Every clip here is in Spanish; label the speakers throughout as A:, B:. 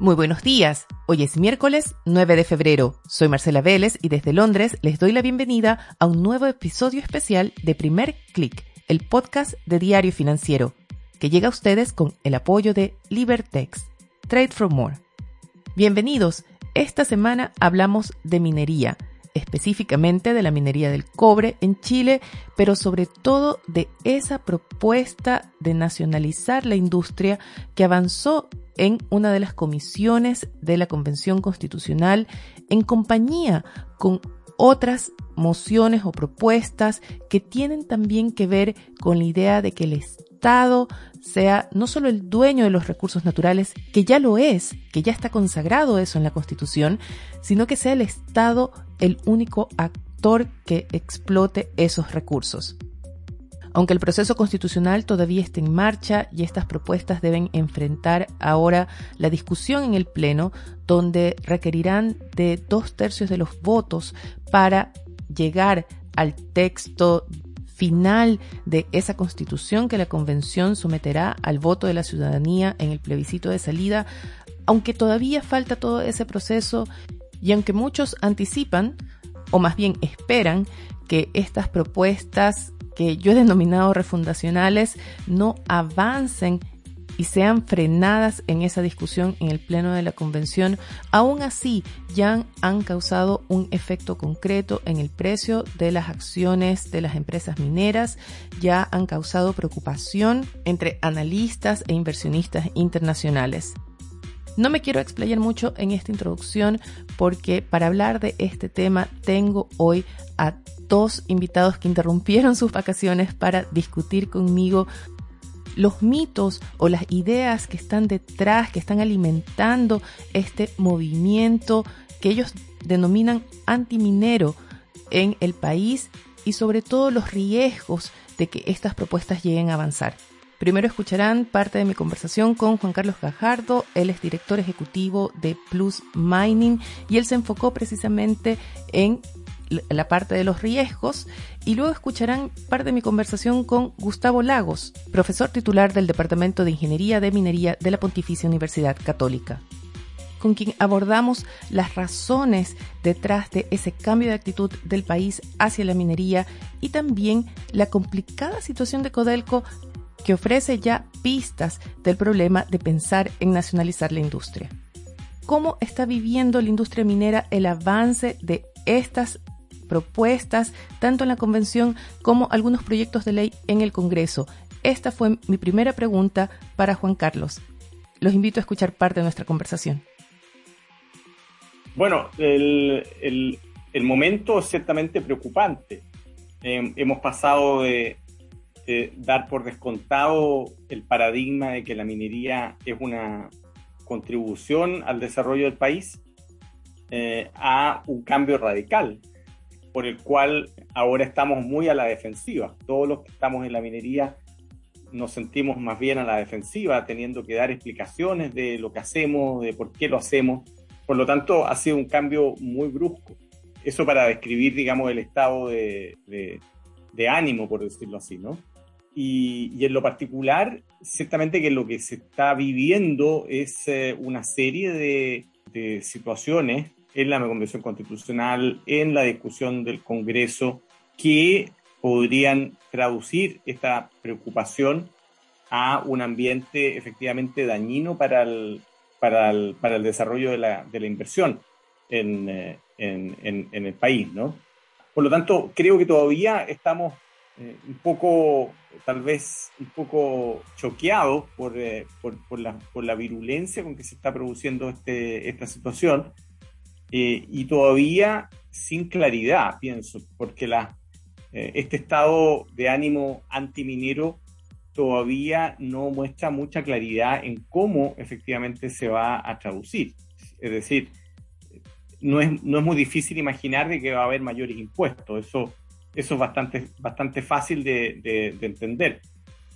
A: Muy buenos días. Hoy es miércoles 9 de febrero. Soy Marcela Vélez y desde Londres les doy la bienvenida a un nuevo episodio especial de Primer Click, el podcast de Diario Financiero, que llega a ustedes con el apoyo de Libertex. Trade for More. Bienvenidos. Esta semana hablamos de minería específicamente de la minería del cobre en Chile, pero sobre todo de esa propuesta de nacionalizar la industria que avanzó en una de las comisiones de la Convención Constitucional en compañía con otras mociones o propuestas que tienen también que ver con la idea de que el Estado sea no solo el dueño de los recursos naturales, que ya lo es, que ya está consagrado eso en la Constitución, sino que sea el Estado el único actor que explote esos recursos. Aunque el proceso constitucional todavía está en marcha y estas propuestas deben enfrentar ahora la discusión en el Pleno, donde requerirán de dos tercios de los votos para llegar al texto final de esa constitución que la convención someterá al voto de la ciudadanía en el plebiscito de salida, aunque todavía falta todo ese proceso y aunque muchos anticipan, o más bien esperan, que estas propuestas que yo he denominado refundacionales no avancen y sean frenadas en esa discusión en el Pleno de la Convención, aún así ya han causado un efecto concreto en el precio de las acciones de las empresas mineras, ya han causado preocupación entre analistas e inversionistas internacionales. No me quiero explayar mucho en esta introducción porque para hablar de este tema tengo hoy a dos invitados que interrumpieron sus vacaciones para discutir conmigo los mitos o las ideas que están detrás, que están alimentando este movimiento que ellos denominan antiminero en el país y sobre todo los riesgos de que estas propuestas lleguen a avanzar. Primero escucharán parte de mi conversación con Juan Carlos Gajardo, él es director ejecutivo de Plus Mining y él se enfocó precisamente en la parte de los riesgos y luego escucharán parte de mi conversación con Gustavo Lagos, profesor titular del Departamento de Ingeniería de Minería de la Pontificia Universidad Católica con quien abordamos las razones detrás de ese cambio de actitud del país hacia la minería y también la complicada situación de Codelco que ofrece ya pistas del problema de pensar en nacionalizar la industria. ¿Cómo está viviendo la industria minera el avance de estas propuestas, tanto en la convención como algunos proyectos de ley en el Congreso. Esta fue mi primera pregunta para Juan Carlos. Los invito a escuchar parte de nuestra conversación.
B: Bueno, el, momento es ciertamente preocupante. Em, hemos pasado de, dar por descontado el paradigma de que la minería es una contribución al desarrollo del país eh, a un cambio radical por el cual ahora estamos muy a la defensiva. Todos los que estamos en la minería nos sentimos más bien a la defensiva, teniendo que dar explicaciones de lo que hacemos, de por qué lo hacemos. Por lo tanto, ha sido un cambio muy brusco. Eso para describir, digamos, el estado de, ánimo, por decirlo así, ¿no? Y, en lo particular, ciertamente que lo que se está viviendo es eh, una serie de, de situaciones en la Convención Constitucional, en la discusión del Congreso, que podrían traducir esta preocupación a un ambiente efectivamente dañino para el, para el, para el desarrollo de la, de la inversión en, eh, en, en, el país, ¿no? Por lo tanto, creo que todavía estamos eh, un poco, tal vez un poco choqueados por, eh, por, por, la, por la virulencia con que se está produciendo este, esta situación eh, y todavía sin claridad, pienso, porque la, eh, este estado de ánimo antiminero todavía no muestra mucha claridad en cómo efectivamente se va a traducir. Es decir, no es, no es muy difícil imaginar de que va a haber mayores impuestos, eso, eso es bastante, bastante fácil de, de, entender,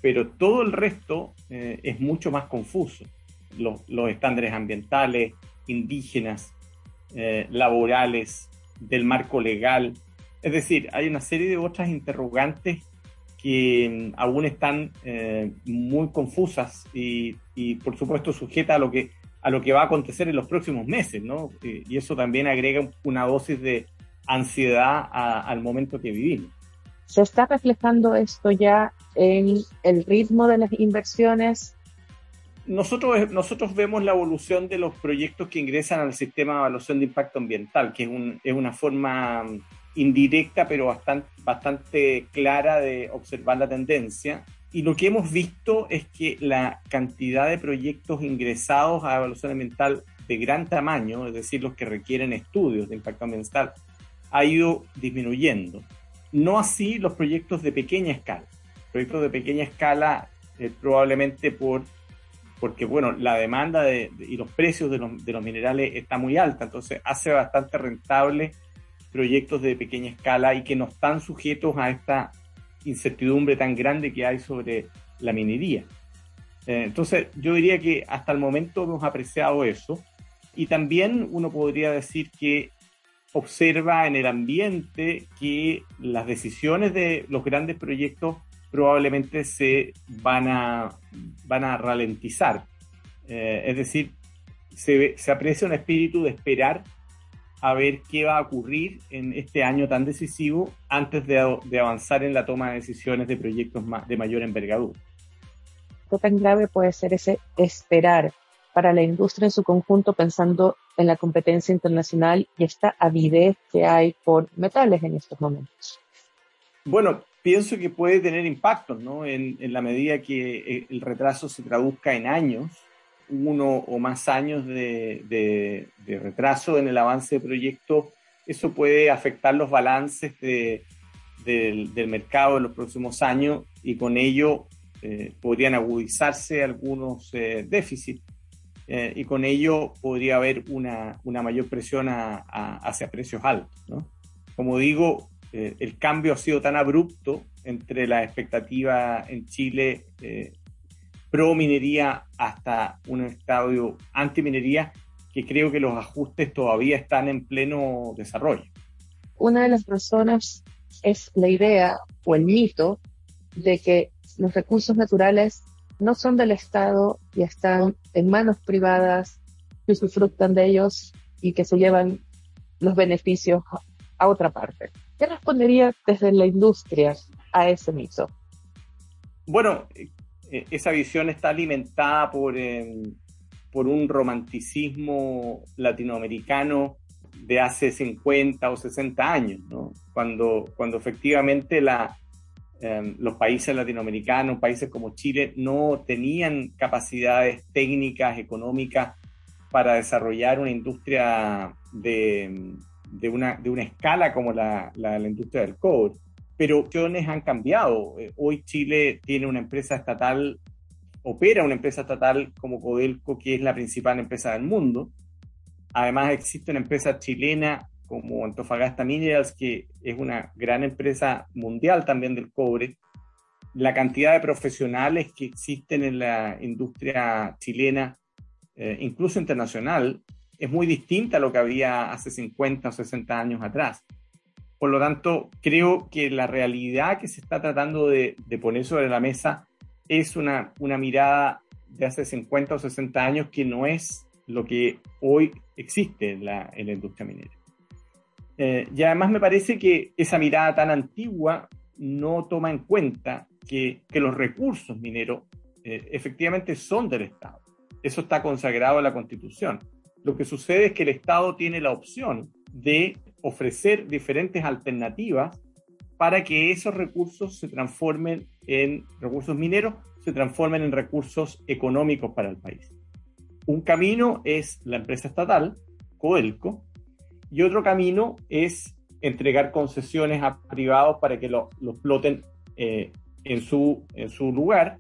B: pero todo el resto eh, es mucho más confuso. Los, los estándares ambientales, indígenas, eh, laborales, del marco legal. Es decir, hay una serie de otras interrogantes que mm, aún están eh, muy confusas y, por supuesto sujetas a lo que a lo que va a acontecer en los próximos meses, ¿no? y eso también agrega una dosis de ansiedad al momento que vivimos.
C: ¿Se está reflejando esto ya en el ritmo de las inversiones?
B: Nosotros, nosotros vemos la evolución de los proyectos que ingresan al sistema de evaluación de impacto ambiental, que es, un, es una forma indirecta pero bastante, bastante clara de observar la tendencia. Y lo que hemos visto es que la cantidad de proyectos ingresados a evaluación ambiental de gran tamaño, es decir, los que requieren estudios de impacto ambiental, ha ido disminuyendo. No así los proyectos de pequeña escala. Proyectos de pequeña escala eh, probablemente por porque bueno, la demanda de, y los precios de los, minerales está muy alta, entonces hace bastante rentable proyectos de pequeña escala y que no están sujetos a esta incertidumbre tan grande que hay sobre la minería. Eh, entonces, yo diría que hasta el momento hemos apreciado eso y también uno podría decir que observa en el ambiente que las decisiones de los grandes proyectos probablemente se van a, van a ralentizar. Eh, es decir, se, se aprecia un espíritu de esperar a ver qué va a ocurrir en este año tan decisivo antes de, avanzar en la toma de decisiones de proyectos de mayor envergadura.
C: ¿Qué tan grave puede ser ese esperar para la industria en su conjunto pensando en la competencia internacional y esta avidez que hay por metales en estos momentos?
B: Bueno, pienso que puede tener impacto, ¿no? En, en la medida que eh, el retraso se traduzca en años uno o más años de, retraso en el avance de proyectos, eso puede afectar los balances del, mercado en los próximos años y con ello eh, podrían agudizarse algunos eh, déficits eh, y con ello podría haber una, mayor presión hacia precios altos. Como digo, el cambio ha sido tan abrupto entre la expectativa en Chile pro minería hasta un estadio anti minería que creo que los ajustes todavía están en pleno desarrollo.
C: Una de las razones es la idea o el mito de que los recursos naturales no son del Estado y están en manos privadas que disfrutan de ellos y que se llevan los beneficios a otra parte. ¿Qué respondería desde la industria a ese mito?
B: Bueno, eh, esa visión está alimentada por, em, por un romanticismo latinoamericano de hace 50 o 60 años, ¿no? cuando, cuando efectivamente la, em, los países latinoamericanos, países como Chile, no tenían capacidades técnicas, económicas para desarrollar una industria de, de, una, de una escala como la, la, industria del cobre pero opciones han cambiado. Eh, hoy Chile tiene una empresa estatal, opera una empresa estatal como Codelco, que es la principal empresa del mundo. Además existe una empresa chilena como Antofagasta Minerals, que es una gran empresa mundial también del cobre. La cantidad de profesionales que existen en la industria chilena, eh, incluso internacional, es muy distinta a lo que había hace 50 o 60 años atrás. Por lo tanto, creo que la realidad que se está tratando de, poner sobre la mesa es una, una mirada de hace 50 o 60 años que no es lo que hoy existe en la, industria minera. Eh, y además me parece que esa mirada tan antigua no toma en cuenta que, los recursos mineros eh, efectivamente son del Estado. Eso está consagrado en la Constitución. Lo que sucede es que el Estado tiene la opción de ofrecer diferentes alternativas para que esos recursos se transformen en recursos mineros, se transformen en recursos económicos para el país. Un camino es la empresa estatal, Coelco, y otro camino es entregar concesiones a privados para que lo, exploten eh, en su lugar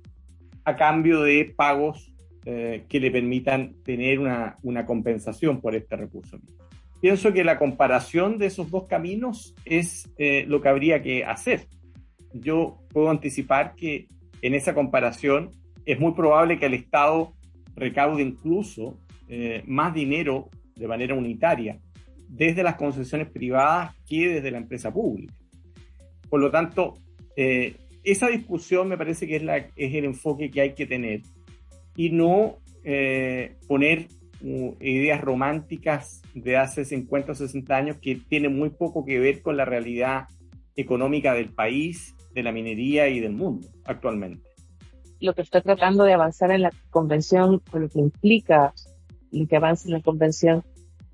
B: a cambio de pagos eh, que le permitan tener una, una compensación por este recurso pienso que la comparación de esos dos caminos es eh, lo que habría que hacer. Yo puedo anticipar que en esa comparación es muy probable que el Estado recaude incluso eh, más dinero de manera unitaria desde las concesiones privadas que desde la empresa pública. Por lo tanto, esa discusión me parece que es, la, es el enfoque que hay que tener y no poner ideas románticas de hace 50 o 60 años que tienen muy poco que ver con la realidad económica del país, de la minería y del mundo actualmente.
C: Lo que está tratando de avanzar en la convención, con lo que implica lo que avanza en la convención,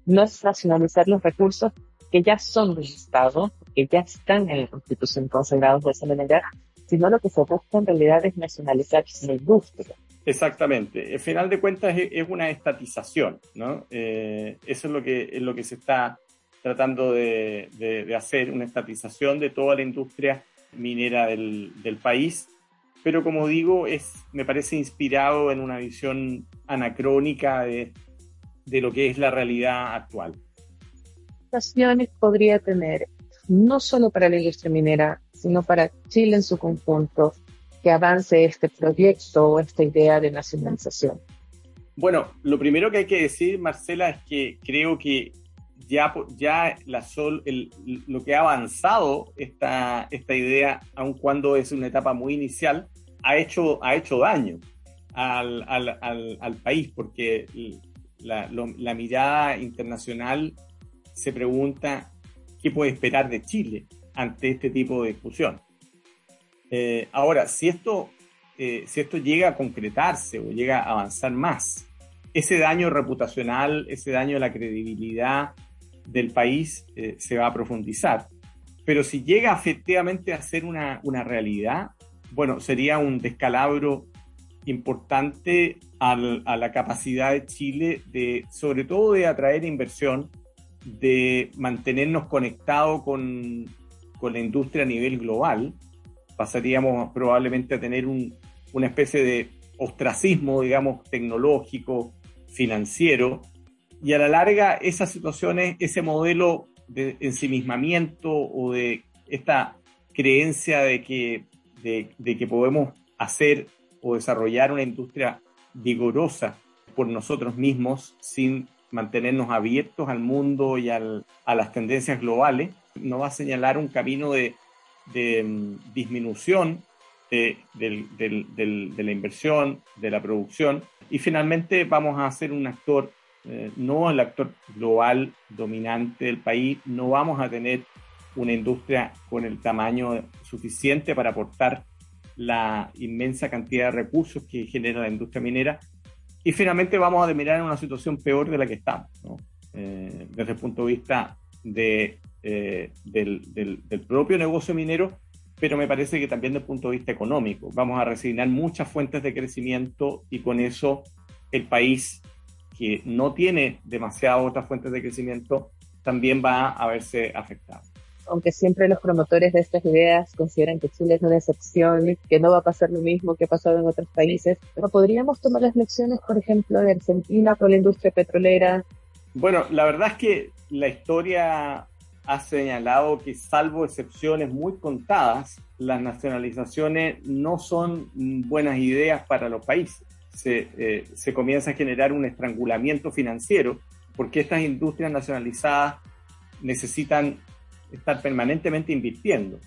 C: no es nacionalizar los recursos que ya son del Estado, que ya están en la Constitución consagrados de esa manera, sino lo que se busca en realidad es nacionalizar la industria.
B: Exactamente. Al final de cuentas es, una estatización, ¿no? Eh, eso es lo que es lo que se está tratando de, hacer, una estatización de toda la industria minera del, país. Pero como digo, es, me parece inspirado en una visión anacrónica de, de lo que es la realidad actual.
C: ¿Qué podría tener no solo para la industria minera, sino para Chile en su conjunto, que avance este proyecto o esta idea de nacionalización?
B: Bueno, lo primero que hay que decir, Marcela, es que creo que ya, ya lo que ha avanzado esta, esta idea, aun cuando es una etapa muy inicial, ha hecho, ha hecho daño al, al, al, país, porque la mirada internacional se pregunta qué puede esperar de Chile ante este tipo de discusión. Eh, ahora, si esto, eh, si esto llega a concretarse o llega a avanzar más, ese daño reputacional, ese daño a la credibilidad del país eh, se va a profundizar. Pero si llega efectivamente a ser una, una realidad, bueno, sería un descalabro importante al, a la capacidad de Chile de, sobre todo, de atraer inversión de mantenernos conectados con, la industria a nivel global, pasaríamos probablemente a tener una especie de ostracismo, digamos, tecnológico, financiero, y a la larga esas situaciones, ese modelo de ensimismamiento o de esta creencia de que, de que podemos hacer o desarrollar una industria vigorosa por nosotros mismos sin mantenernos abiertos al mundo y a las tendencias globales, nos va a señalar un camino de, mm, disminución de, la inversión, de la producción, y finalmente vamos a ser un actor, eh, no el actor global dominante del país, no vamos a tener una industria con el tamaño suficiente para aportar la inmensa cantidad de recursos que genera la industria minera. Y finalmente vamos a terminar en una situación peor de la que estamos, eh, desde el punto de vista de, eh, del, propio negocio minero, pero me parece que también desde el punto de vista económico. Vamos a resignar muchas fuentes de crecimiento y con eso el país que no tiene demasiadas otras fuentes de crecimiento también va a verse afectado
C: aunque siempre los promotores de estas ideas consideran que Chile es una excepción, que no va a pasar lo mismo que ha pasado en otros países, pero podríamos tomar las lecciones, por ejemplo, de Argentina con la industria petrolera.
B: Bueno, la verdad es que la historia ha señalado que salvo excepciones muy contadas, las nacionalizaciones no son buenas ideas para los países. Se, eh, se comienza a generar un estrangulamiento financiero porque estas industrias nacionalizadas necesitan estar permanentemente invirtiendo.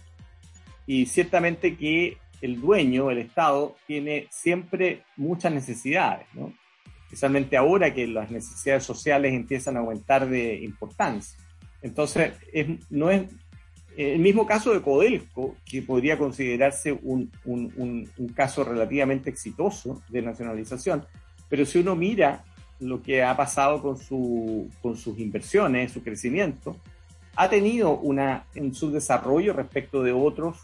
B: Y ciertamente que el dueño, el Estado, tiene siempre muchas necesidades, ¿no? especialmente ahora que las necesidades sociales empiezan a aumentar de importancia. Entonces, no es el mismo caso de Codelco, que podría considerarse un, un, un, caso relativamente exitoso de nacionalización, pero si uno mira lo que ha pasado con, su, con sus inversiones, su crecimiento, ha tenido una en su desarrollo respecto de otros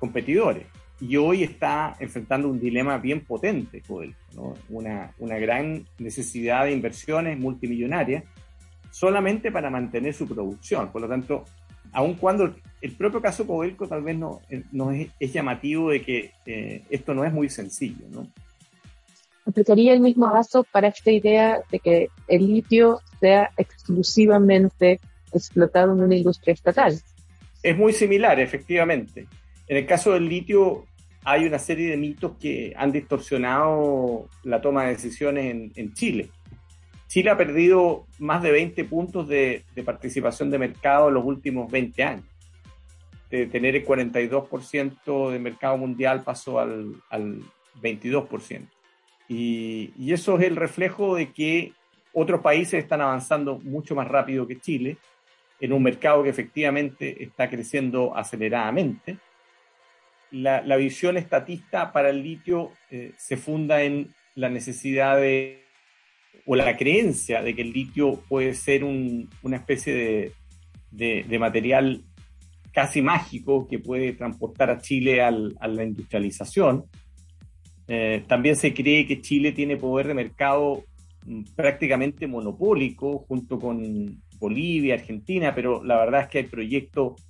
B: competidores. Y hoy está enfrentando un dilema bien potente, una, una gran necesidad de inversiones multimillonarias solamente para mantener su producción. Por lo tanto, aun cuando el propio caso Codelco tal vez no, no es, llamativo de que eh, esto no es muy sencillo. ¿no?
C: Aplicaría el mismo caso para esta idea de que el litio sea exclusivamente explotado en una industria estatal.
B: Es muy similar, efectivamente. En el caso del litio hay una serie de mitos que han distorsionado la toma de decisiones en, Chile. Chile ha perdido más de 20 puntos de, participación de mercado en los últimos 20 años. De tener el 42% de mercado mundial pasó al, 22%. Y, y, eso es el reflejo de que otros países están avanzando mucho más rápido que Chile, en un mercado que efectivamente está creciendo aceleradamente. La, visión estatista para el litio eh, se funda en la necesidad de, o la creencia de que el litio puede ser una especie de, material casi mágico que puede transportar a Chile a la industrialización. Eh, también se cree que Chile tiene poder de mercado mm, prácticamente monopólico junto con Bolivia, Argentina, pero la verdad es que hay proyectos,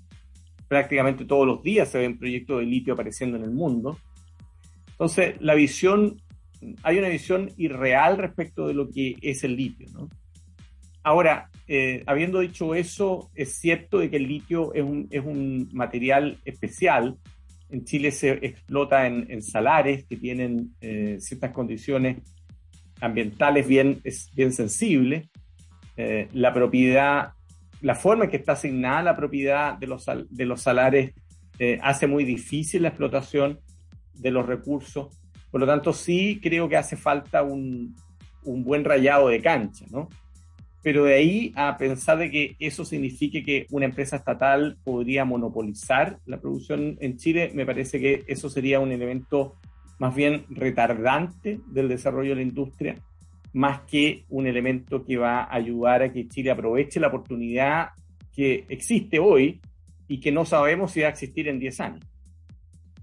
B: prácticamente todos los días se ven proyectos de litio apareciendo en el mundo. Entonces, la visión, hay una visión irreal respecto de lo que es el litio. ¿no? Ahora, eh, habiendo dicho eso, es cierto de que el litio es un, es un material especial. En Chile se explota en, salares que tienen eh, ciertas condiciones ambientales bien, bien sensibles. Eh, la propiedad, la forma en que está asignada la propiedad de los, de los salares eh, hace muy difícil la explotación de los recursos. Por lo tanto, sí creo que hace falta un, un buen rayado de cancha, ¿no? Pero de ahí a pensar de que eso signifique que una empresa estatal podría monopolizar la producción en Chile, me parece que eso sería un elemento más bien retardante del desarrollo de la industria más que un elemento que va a ayudar a que Chile aproveche la oportunidad que existe hoy y que no sabemos si va a existir en 10 años.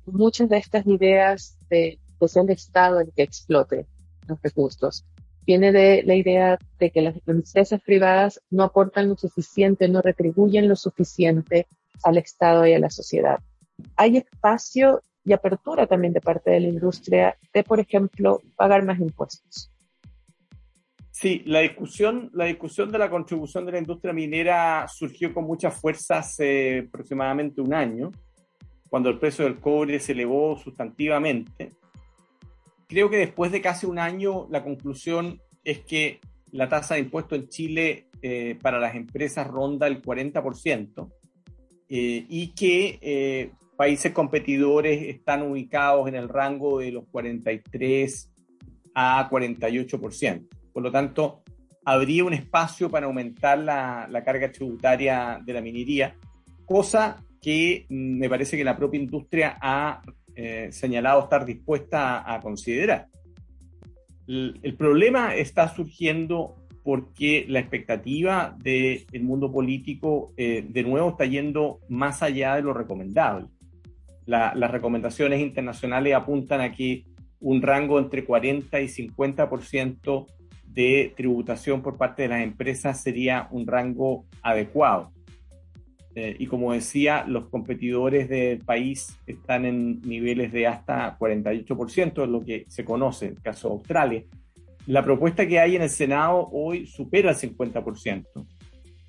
C: Muchas de estas ideas de sea el Estado el que explote los recursos viene de la idea de que las empresas privadas no aportan lo suficiente, no retribuyen lo suficiente al Estado y a la sociedad. Hay espacio y apertura también de parte de la industria de, por ejemplo, pagar más impuestos.
B: Sí, la discusión, la discusión de la contribución de la industria minera surgió con mucha fuerza hace aproximadamente un año, cuando el precio del cobre se elevó sustantivamente. Creo que después de casi un año la conclusión es que la tasa de impuesto en Chile eh, para las empresas ronda el 40% eh, y que eh, países competidores están ubicados en el rango de los 43 a 48%. Por lo tanto, habría un espacio para aumentar la, carga tributaria de la minería, cosa que mm, me parece que la propia industria ha eh, señalado estar dispuesta a, considerar. El, problema está surgiendo porque la expectativa del mundo político eh, de nuevo está yendo más allá de lo recomendable. las recomendaciones internacionales apuntan a que un rango entre 40 y 50% de tributación por parte de las empresas sería un rango adecuado. Eh, y como decía, los competidores del país están en niveles de hasta 48%, es lo que se conoce, el caso de Australia. La propuesta que hay en el Senado hoy supera el 50%,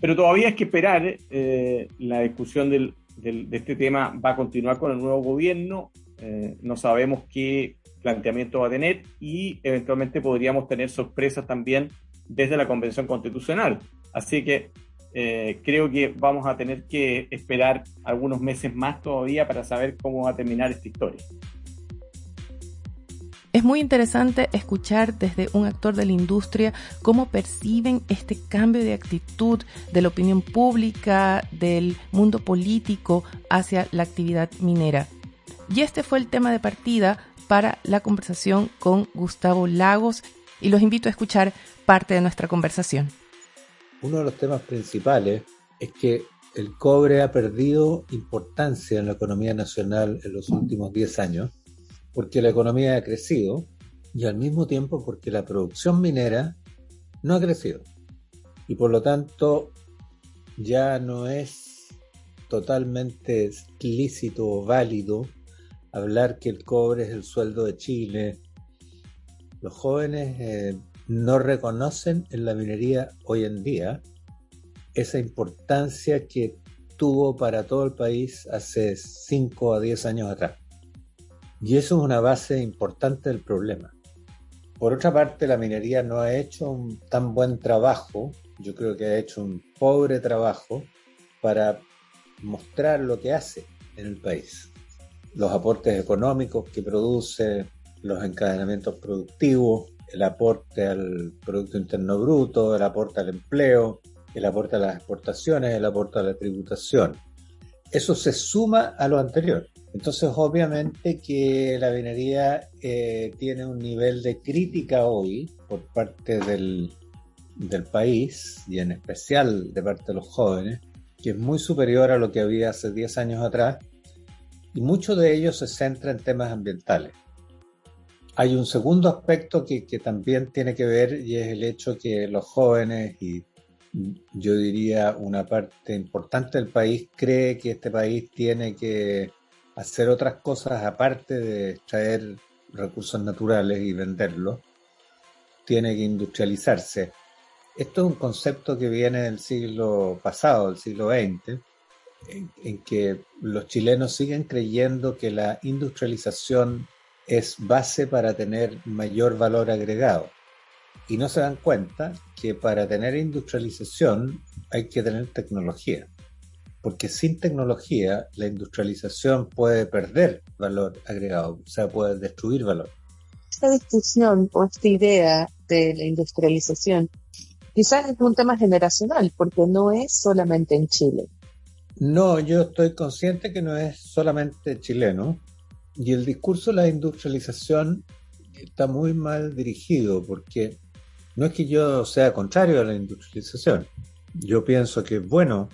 B: pero todavía hay que esperar. Eh, la discusión del, de este tema va a continuar con el nuevo gobierno. Eh, no sabemos qué planteamiento va a tener y eventualmente podríamos tener sorpresas también desde la Convención Constitucional. Así que eh, creo que vamos a tener que esperar algunos meses más todavía para saber cómo va a terminar esta historia.
A: Es muy interesante escuchar desde un actor de la industria cómo perciben este cambio de actitud de la opinión pública, del mundo político hacia la actividad minera. Y este fue el tema de partida para la conversación con Gustavo Lagos y los invito a escuchar parte de nuestra conversación.
D: Uno de los temas principales es que el cobre ha perdido importancia en la economía nacional en los últimos 10 años porque la economía ha crecido y al mismo tiempo porque la producción minera no ha crecido. Y por lo tanto ya no es totalmente lícito o válido hablar que el cobre es el sueldo de Chile. Los jóvenes eh, no reconocen en la minería hoy en día esa importancia que tuvo para todo el país hace 5 a 10 años atrás. Y eso es una base importante del problema. Por otra parte, la minería no ha hecho un tan buen trabajo, yo creo que ha hecho un pobre trabajo para mostrar lo que hace en el país los aportes económicos que produce, los encadenamientos productivos, el aporte al Producto Interno Bruto, el aporte al empleo, el aporte a las exportaciones, el aporte a la tributación. Eso se suma a lo anterior. Entonces, obviamente que la minería eh, tiene un nivel de crítica hoy por parte del, del país y en especial de parte de los jóvenes, que es muy superior a lo que había hace 10 años atrás, y mucho de ello se centra en temas ambientales. Hay un segundo aspecto que, también tiene que ver y es el hecho que los jóvenes y yo diría una parte importante del país cree que este país tiene que hacer otras cosas aparte de extraer recursos naturales y venderlos, tiene que industrializarse. Esto es un concepto que viene del siglo pasado, del siglo XX, en, que los chilenos siguen creyendo que la industrialización es base para tener mayor valor agregado. Y no se dan cuenta que para tener industrialización hay que tener tecnología porque sin tecnología la industrialización puede perder valor agregado, o sea, puede destruir valor.
C: Esta discusión o esta idea de la industrialización quizás es un tema generacional, porque no es solamente en Chile.
D: No, yo estoy consciente que no es solamente chileno, y el discurso de la industrialización está muy mal dirigido, porque no es que yo sea contrario a la industrialización. Yo pienso que es bueno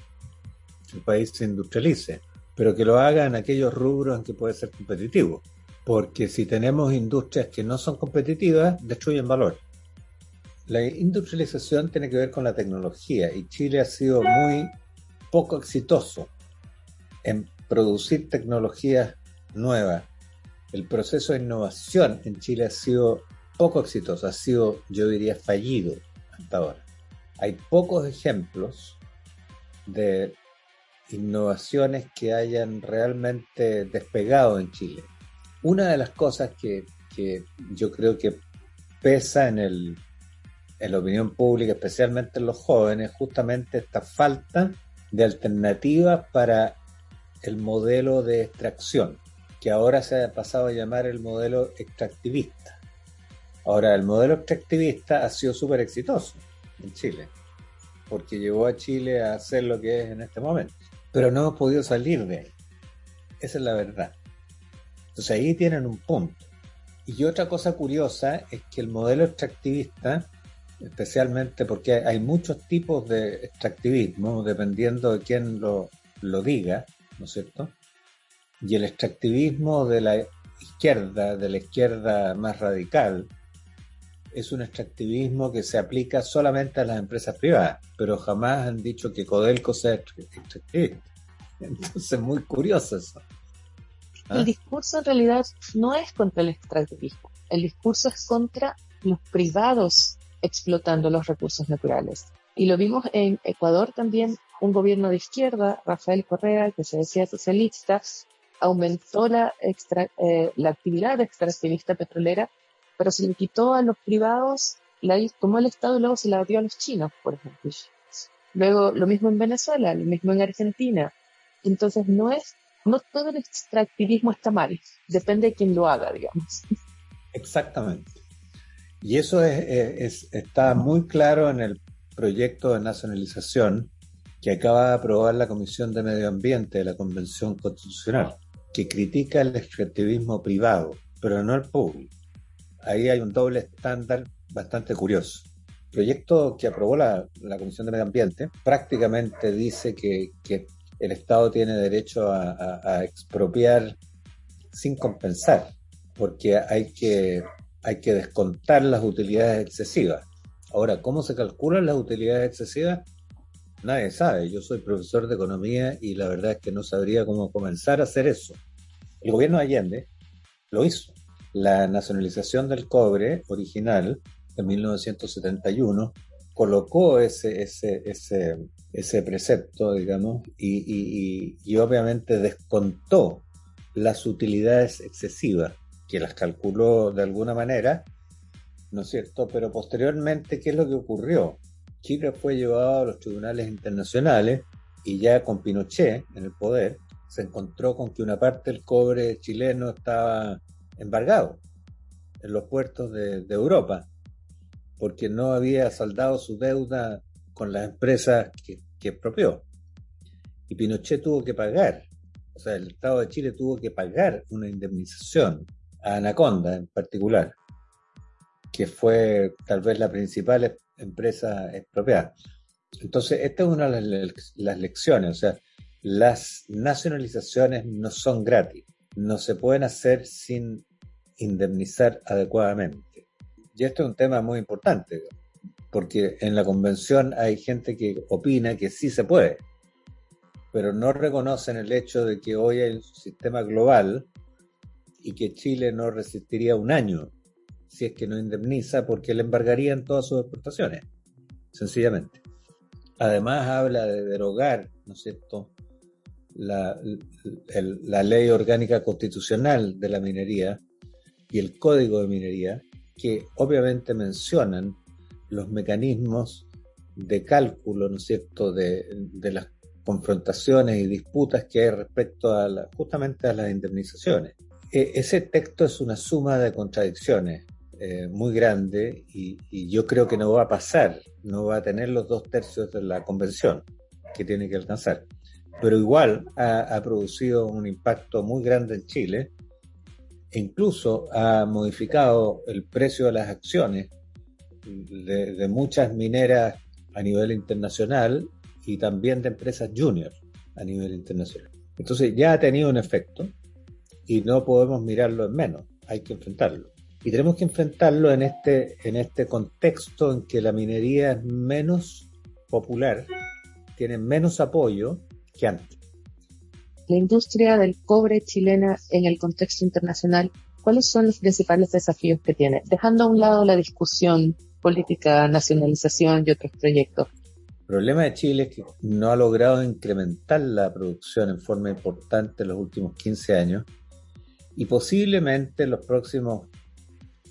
D: el país se industrialice, pero que lo haga en aquellos rubros en que puede ser competitivo. Porque si tenemos industrias que no son competitivas, destruyen valor. La industrialización tiene que ver con la tecnología y Chile ha sido muy poco exitoso en producir tecnologías nuevas. El proceso de innovación en Chile ha sido poco exitoso, ha sido, yo diría, fallido hasta ahora. Hay pocos ejemplos de innovaciones que hayan realmente despegado en Chile. Una de las cosas que, yo creo que pesa en, el, en la opinión pública, especialmente en los jóvenes, justamente esta falta de alternativas para el modelo de extracción, que ahora se ha pasado a llamar el modelo extractivista. Ahora, el modelo extractivista ha sido súper exitoso en Chile, porque llevó a Chile a ser lo que es en este momento pero no hemos podido salir de ahí. Esa es la verdad. Entonces ahí tienen un punto. Y otra cosa curiosa es que el modelo extractivista, especialmente porque hay muchos tipos de extractivismo, dependiendo de quién lo, lo diga, ¿no es cierto? Y el extractivismo de la izquierda, de la izquierda más radical, es un extractivismo que se aplica solamente a las empresas privadas, pero jamás han dicho que Codelco sea extractivista. Entonces, muy curioso eso.
C: ¿Ah? El discurso en realidad no es contra el extractivismo, el discurso es contra los privados explotando los recursos naturales. Y lo vimos en Ecuador también, un gobierno de izquierda, Rafael Correa, que se decía socialista, aumentó la, eh, la actividad extractivista petrolera pero se le quitó a los privados, la el Estado y luego se la dio a los chinos, por ejemplo. Luego, lo mismo en Venezuela, lo mismo en Argentina. Entonces, no es, no todo el extractivismo está mal, depende de quién lo haga, digamos.
D: Exactamente. Y eso es, está muy claro en el proyecto de nacionalización que acaba de aprobar la Comisión de Medio Ambiente de la Convención Constitucional, que critica el extractivismo privado, pero no el público ahí hay un doble estándar bastante curioso. El proyecto que aprobó la, Comisión de Medio Ambiente prácticamente dice que, el Estado tiene derecho a, expropiar sin compensar, porque hay que, hay que descontar las utilidades excesivas. Ahora, ¿cómo se calculan las utilidades excesivas? Nadie sabe. Yo soy profesor de economía y la verdad es que no sabría cómo comenzar a hacer eso. El gobierno de Allende lo hizo la nacionalización del cobre original en 1971 colocó ese, ese, ese, ese precepto, digamos, y, y, obviamente descontó las utilidades excesivas, que las calculó de alguna manera, ¿no es cierto? Pero posteriormente, ¿qué es lo que ocurrió? Chile fue llevado a los tribunales internacionales y ya con Pinochet en el poder, se encontró con que una parte del cobre chileno estaba embargado en los puertos de, Europa. porque no había saldado su deuda con las empresas que, que expropió. Y Pinochet tuvo que pagar, o sea, el Estado de Chile tuvo que pagar una indemnización a Anaconda en particular, que fue tal vez la principal empresa expropiada. Entonces, esta es una de las lecciones, o sea, las nacionalizaciones no son gratis, no se pueden hacer sin indemnizar adecuadamente. Y esto es un tema muy importante, porque en la convención hay gente que opina que sí se puede, pero no reconocen el hecho de que hoy hay un sistema global y que Chile no resistiría un año si es que no indemniza porque le embargarían todas sus exportaciones, sencillamente. Además habla de derogar, ¿no es cierto?, la, ley orgánica constitucional de la minería y el código de minería, que obviamente mencionan los mecanismos de cálculo, ¿no es cierto?, de, de las confrontaciones y disputas que hay respecto a la, justamente a las indemnizaciones. E, ese texto es una suma de contradicciones eh, muy grande y, y, yo creo que no va a pasar, no va a tener los dos tercios de la convención que tiene que alcanzar. Pero igual ha, ha producido un impacto muy grande en Chile e incluso ha modificado el precio de las acciones de, de muchas mineras a nivel internacional y también de empresas junior a nivel internacional. Entonces ya ha tenido un efecto y no podemos mirarlo en menos, hay que enfrentarlo. Y tenemos que enfrentarlo en este, en este contexto en que la minería es menos popular, tiene menos apoyo que antes.
C: La industria del cobre chilena en el contexto internacional, ¿cuáles son los principales desafíos que tiene? Dejando a un lado la discusión política, nacionalización y otros proyectos.
D: El problema de Chile es que no ha logrado incrementar la producción en forma importante en los últimos 15 años y posiblemente en los próximos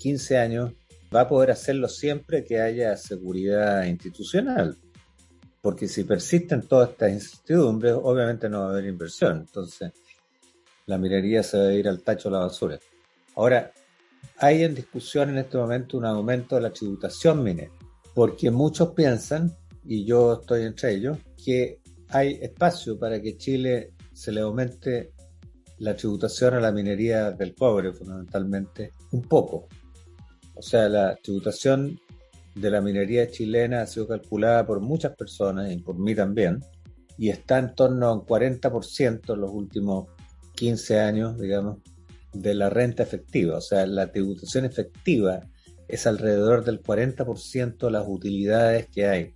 D: 15 años va a poder hacerlo siempre que haya seguridad institucional. Porque si persisten todas estas incertidumbres, obviamente no va a haber inversión. Entonces, la minería se va a ir al tacho de la basura. Ahora, hay en discusión en este momento un aumento de la tributación minera, porque muchos piensan y yo estoy entre ellos, que hay espacio para que Chile se le aumente la tributación a la minería del cobre, fundamentalmente, un poco. O sea, la tributación de la minería chilena ha sido calculada por muchas personas y por mí también, y está en torno a un 40% en los últimos 15 años, digamos, de la renta efectiva. O sea, la tributación efectiva es alrededor del 40% de las utilidades que hay.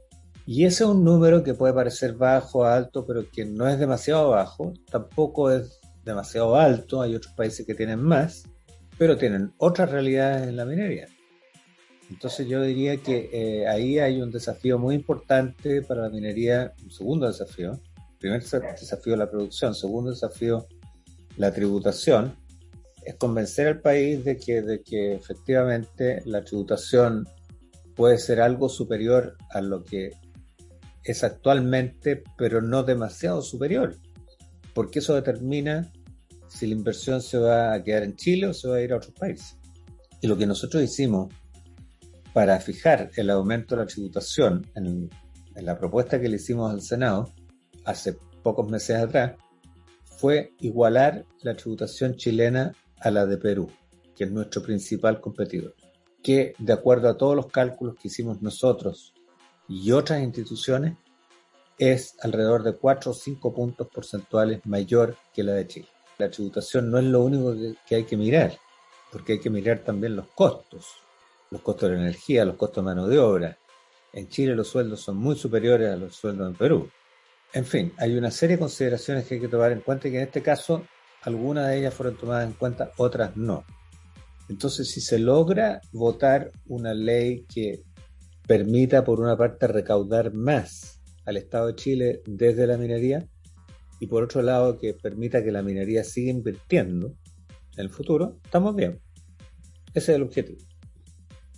D: Y ese es un número que puede parecer bajo, alto, pero que no es demasiado bajo, tampoco es demasiado alto, hay otros países que tienen más, pero tienen otras realidades en la minería. Entonces yo diría que eh, ahí hay un desafío muy importante para la minería, un segundo desafío, primer desafío la producción, segundo desafío la tributación, es convencer al país de que, de que efectivamente la tributación puede ser algo superior a lo que es actualmente, pero no demasiado superior, porque eso determina si la inversión se va a quedar en Chile o se va a ir a otros países. Y lo que nosotros hicimos para fijar el aumento de la tributación en, la propuesta que le hicimos al Senado hace pocos meses atrás, fue igualar la tributación chilena a la de Perú, que es nuestro principal competidor, que de acuerdo a todos los cálculos que hicimos nosotros y otras instituciones es alrededor de 4 o 5 puntos porcentuales mayor que la de Chile. La tributación no es lo único que, hay que mirar, porque hay que mirar también los costos, los costos de energía, los costos de mano de obra. En Chile los sueldos son muy superiores a los sueldos en Perú. En fin, hay una serie de consideraciones que hay que tomar en cuenta y que en este caso algunas de ellas fueron tomadas en cuenta, otras no. Entonces, si se logra votar una ley que permita, por una parte, recaudar más al Estado de Chile desde la minería y, por otro lado, que permita que la minería siga invirtiendo en el futuro, estamos bien. Ese es el objetivo.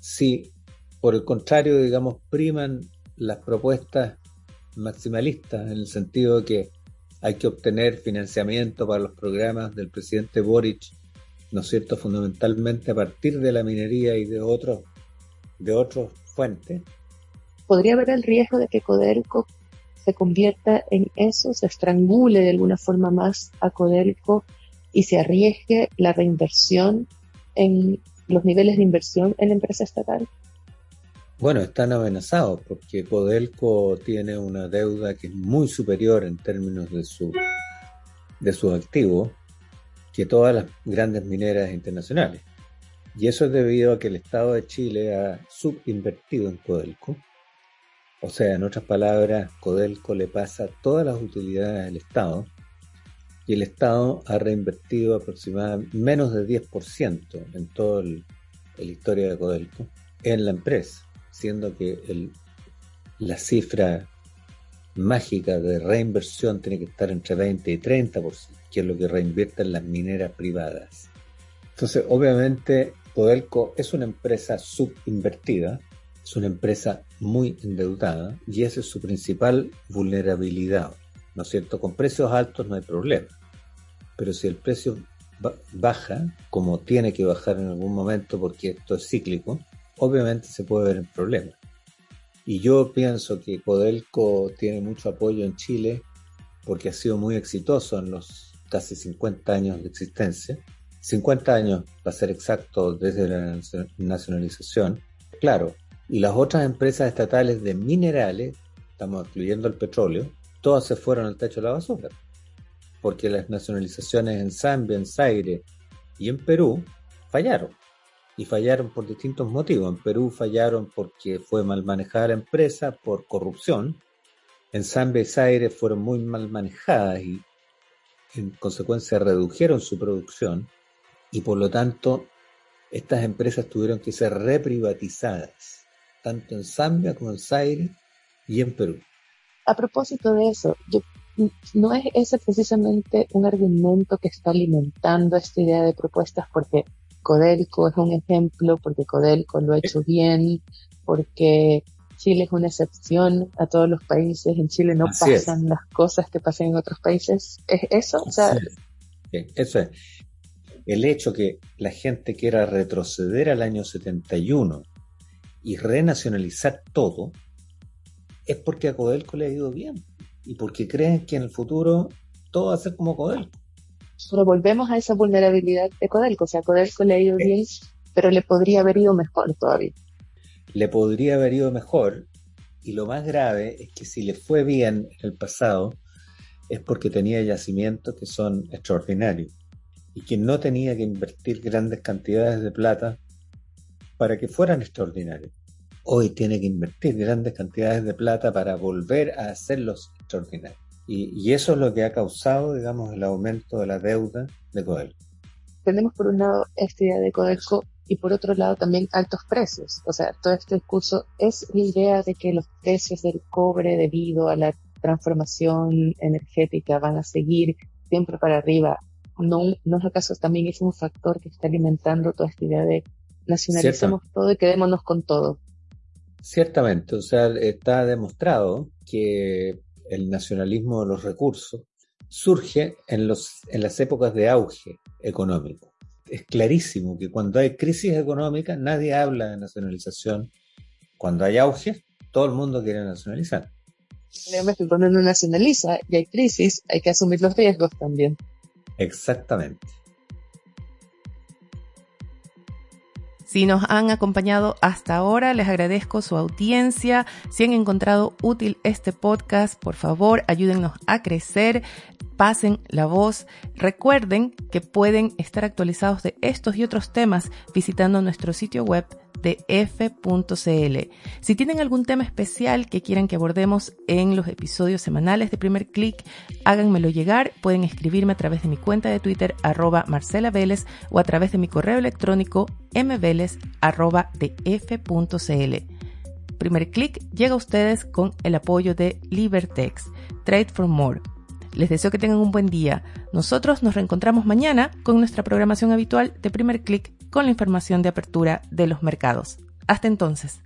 D: Si, por el contrario, digamos, priman las propuestas maximalistas en el sentido de que hay que obtener financiamiento para los programas del presidente Boric, ¿no es cierto?, fundamentalmente a partir de la minería y de otros, de otros fuente.
C: ¿Podría haber el riesgo de que Codelco se convierta en eso, se estrangule de alguna forma más a Codelco y se arriesgue la reinversión en los niveles de inversión en la empresa estatal?
D: Bueno, están amenazados porque Codelco tiene una deuda que es muy superior en términos de su de sus activos que todas las grandes mineras internacionales. Y eso es debido a que el Estado de Chile ha subinvertido en Codelco o sea, en otras palabras, Codelco le pasa todas las utilidades al Estado y el Estado ha reinvertido aproximadamente menos de 10% en toda la historia de Codelco en la empresa, siendo que la cifra mágica de reinversión tiene que estar entre 20 y 30%, que es lo que reinvierten las mineras privadas. Entonces, obviamente, Codelco es una empresa subinvertida, es una empresa muy endeudada y esa es su principal vulnerabilidad. ¿No es cierto? Con precios altos no hay problema. Pero si el precio baja, como tiene que bajar en algún momento porque esto es cíclico, obviamente se puede ver en problemas. Y yo pienso que Codelco tiene mucho apoyo en Chile porque ha sido muy exitoso en los casi 50 años de existencia. 50 años, para ser exacto, desde la nacionalización. Claro, y las otras empresas estatales de minerales, estamos excluyendo el petróleo, todas se fueron al techo de la basura. Porque las nacionalizaciones en Zambia, en Zaire y en Perú fallaron. Y fallaron por distintos motivos. En Perú fallaron porque fue mal manejada la empresa, por corrupción. En Zambia y Zaire fueron muy mal manejadas y en consecuencia redujeron su producción y por lo tanto estas empresas tuvieron que ser reprivatizadas tanto en Zambia como en Zaire y en Perú.
C: A propósito de eso, no es ese precisamente un argumento que está alimentando esta idea de propuestas porque Codelco es un ejemplo, porque Codelco lo ha hecho bien, porque Chile es una excepción a todos los países, en Chile no pasan las cosas que pasan en otros países. ¿Es eso? O sea,
D: eso es. El hecho que la gente quiera retroceder al año 71 y renacionalizar todo, es porque a Codelco le ha ido bien y porque creen que en el futuro todo va a ser como Codelco.
C: Pero volvemos a esa vulnerabilidad de Codelco, o sea, a Codelco le ha ido bien, pero le podría haber ido mejor todavía.
D: Le podría haber ido mejor y lo más grave es que si le fue bien en el pasado es porque tenía yacimientos que son extraordinarios y que no tenía que invertir grandes cantidades de plata para que fueran extraordinarios. Hoy tiene que invertir grandes cantidades de plata para volver a hacerlos extraordinarios. Y, eso es lo que ha causado, digamos, el aumento de la deuda de Codelco.
C: Tenemos por un lado esta idea de Codelco y por otro lado también altos precios. O sea, todo este discurso es la idea de que los precios del cobre debido a la transformación energética van a seguir siempre para arriba. No, no es acaso también es un factor que está alimentando toda esta idea de nacionalicemos todo y quedémonos con todo.
D: Ciertamente, o sea, está demostrado que el nacionalismo de los recursos surge en, los, en las épocas de auge económico. Es clarísimo que cuando hay crisis económica nadie habla de nacionalización. Cuando hay auge, todo el mundo quiere nacionalizar.
C: Cuando uno nacionaliza y hay crisis, hay que asumir los riesgos también.
D: Exactamente.
A: Si nos han acompañado hasta ahora, les agradezco su audiencia. Si han encontrado útil este podcast, por favor, ayúdennos a crecer, pasen la voz. Recuerden que pueden estar actualizados de estos y otros temas visitando nuestro sitio web de f.cl. Si tienen algún tema especial que quieran que abordemos en los episodios semanales de Primer Click, háganmelo llegar. Pueden escribirme a través de mi cuenta de Twitter arroba Marcela Vélez o a través de mi correo electrónico mveles arroba f.cl. Primer Click llega a ustedes con el apoyo de Libertex, Trade for More. Les deseo que tengan un buen día. Nosotros nos reencontramos mañana con nuestra programación habitual de Primer Click con la información de apertura de los mercados. Hasta entonces.